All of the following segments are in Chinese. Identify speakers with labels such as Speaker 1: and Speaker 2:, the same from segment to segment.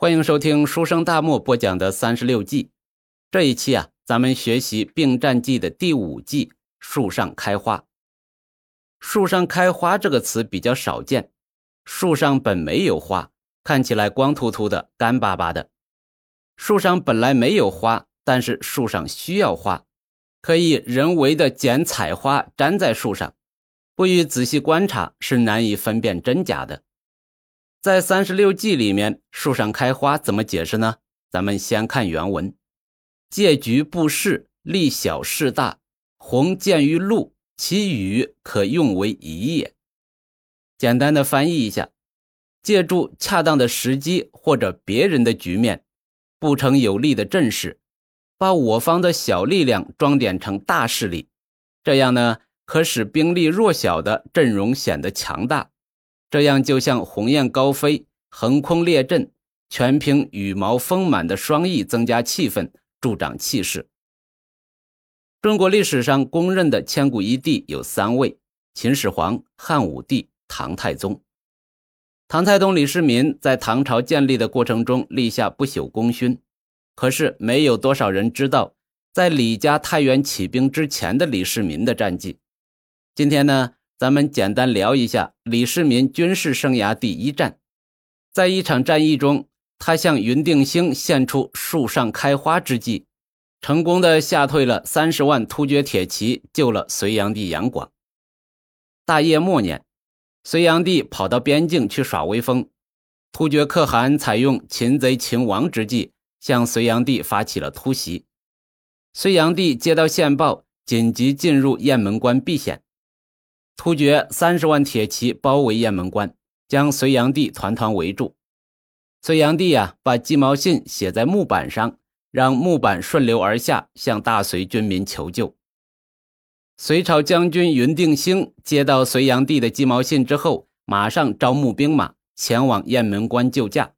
Speaker 1: 欢迎收听书生大漠播讲的三十六计。这一期啊，咱们学习并战计的第五计“树上开花”。树上开花这个词比较少见，树上本没有花，看起来光秃秃的、干巴巴的。树上本来没有花，但是树上需要花，可以人为的剪彩花粘在树上，不予仔细观察是难以分辨真假的。在三十六计里面，树上开花怎么解释呢？咱们先看原文：借局布势，利小势大，鸿见于陆，其羽可用为宜也。简单的翻译一下：借助恰当的时机或者别人的局面，布成有利的阵势，把我方的小力量装点成大势力，这样呢，可使兵力弱小的阵容显得强大。这样就像鸿雁高飞，横空列阵，全凭羽毛丰满的双翼增加气氛，助长气势。中国历史上公认的千古一帝有三位：秦始皇、汉武帝、唐太宗。唐太宗李世民在唐朝建立的过程中立下不朽功勋，可是没有多少人知道，在李家太原起兵之前的李世民的战绩。今天呢？咱们简单聊一下李世民军事生涯第一战，在一场战役中，他向云定兴献出树上开花之计，成功的吓退了三十万突厥铁骑，救了隋炀帝杨广。大业末年，隋炀帝跑到边境去耍威风，突厥可汗采用擒贼擒王之计，向隋炀帝发起了突袭。隋炀帝接到线报，紧急进入雁门关避险。突厥三十万铁骑包围雁门关，将隋炀帝团团围住。隋炀帝呀，把鸡毛信写在木板上，让木板顺流而下，向大隋军民求救。隋朝将军云定兴接到隋炀帝的鸡毛信之后，马上招募兵马前往雁门关救驾。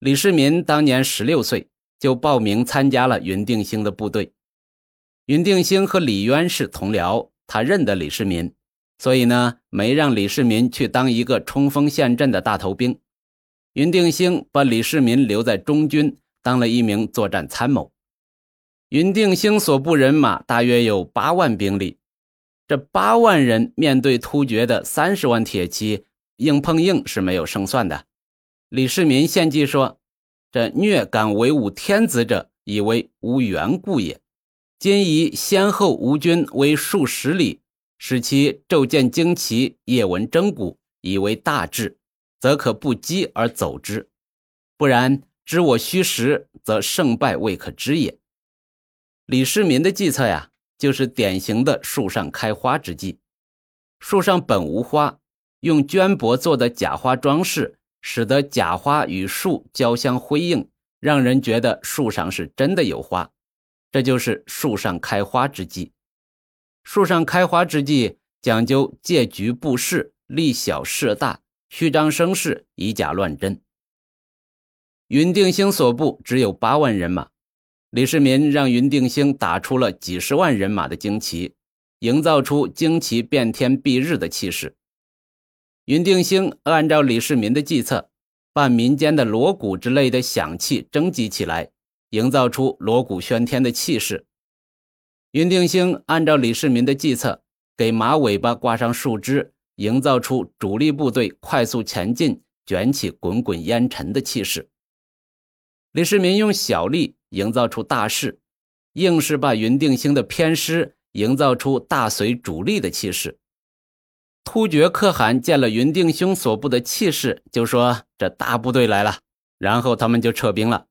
Speaker 1: 李世民当年十六岁，就报名参加了云定兴的部队。云定兴和李渊是同僚，他认得李世民。所以呢，没让李世民去当一个冲锋陷阵的大头兵。云定兴把李世民留在中军，当了一名作战参谋。云定兴所部人马大约有八万兵力，这八万人面对突厥的三十万铁骑，硬碰硬是没有胜算的。李世民献计说：“这虐敢为吾天子者，以为无缘故也。今以先后吴军为数十里。”使其昼见旌旗，夜闻征鼓，以为大志，则可不击而走之；不然，知我虚实，则胜败未可知也。李世民的计策呀，就是典型的树上开花之计。树上本无花，用绢帛做的假花装饰，使得假花与树交相辉映，让人觉得树上是真的有花。这就是树上开花之计。树上开花之际，讲究借局布势，利小势大，虚张声势，以假乱真。云定兴所部只有八万人马，李世民让云定兴打出了几十万人马的旌旗，营造出旌旗遍天蔽日的气势。云定兴按照李世民的计策，把民间的锣鼓之类的响器征集起来，营造出锣鼓喧天的气势。云定兴按照李世民的计策，给马尾巴挂上树枝，营造出主力部队快速前进、卷起滚滚烟尘的气势。李世民用小力营造出大势，硬是把云定兴的偏师营造出大隋主力的气势。突厥可汗见了云定兴所部的气势，就说：“这大部队来了。”然后他们就撤兵了。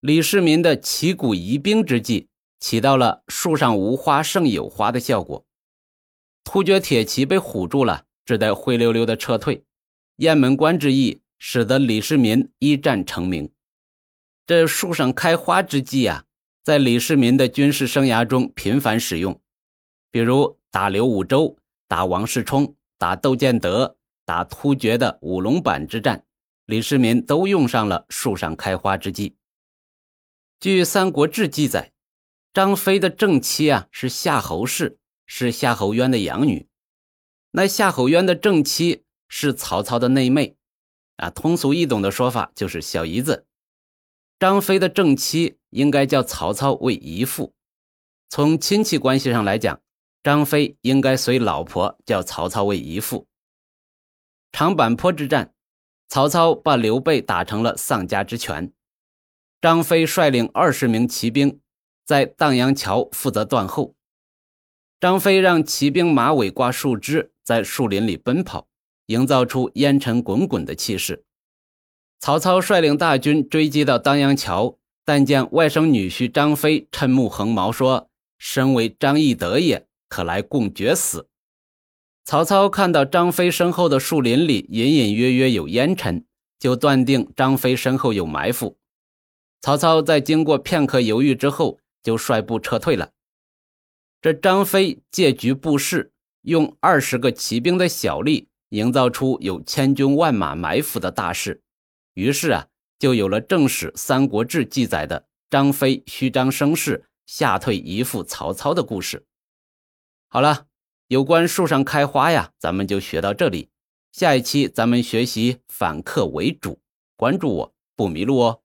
Speaker 1: 李世民的旗鼓移兵之计。起到了树上无花胜有花的效果，突厥铁骑被唬住了，只得灰溜溜的撤退。雁门关之役使得李世民一战成名。这树上开花之计啊，在李世民的军事生涯中频繁使用，比如打刘武周、打王世充、打窦建德、打突厥的五龙坂之战，李世民都用上了树上开花之计。据《三国志》记载。张飞的正妻啊是夏侯氏，是夏侯渊的养女。那夏侯渊的正妻是曹操的内妹。啊，通俗易懂的说法就是小姨子。张飞的正妻应该叫曹操为姨父。从亲戚关系上来讲，张飞应该随老婆叫曹操为姨父。长坂坡之战，曹操把刘备打成了丧家之犬。张飞率领二十名骑兵在荡阳桥负责断后。张飞让骑兵马尾挂树枝，在树林里奔跑，营造出烟尘滚滚的气势。曹操率领大军追击到当阳桥，但见外甥女婿张飞趁目横矛，说：“身为张翼德也，可来共决死。”曹操看到张飞身后的树林里隐隐约约有烟尘，就断定张飞身后有埋伏。曹操在经过片刻犹豫之后，就率部撤退了。这张飞借局布势，用二十个骑兵的小力，营造出有千军万马埋伏的大势。于是啊，就有了正史《三国志》记载的张飞虚张声势，吓退姨父曹操的故事。好了，有关树上开花呀，咱们就学到这里。下一期咱们学习反客为主，关注我不迷路哦。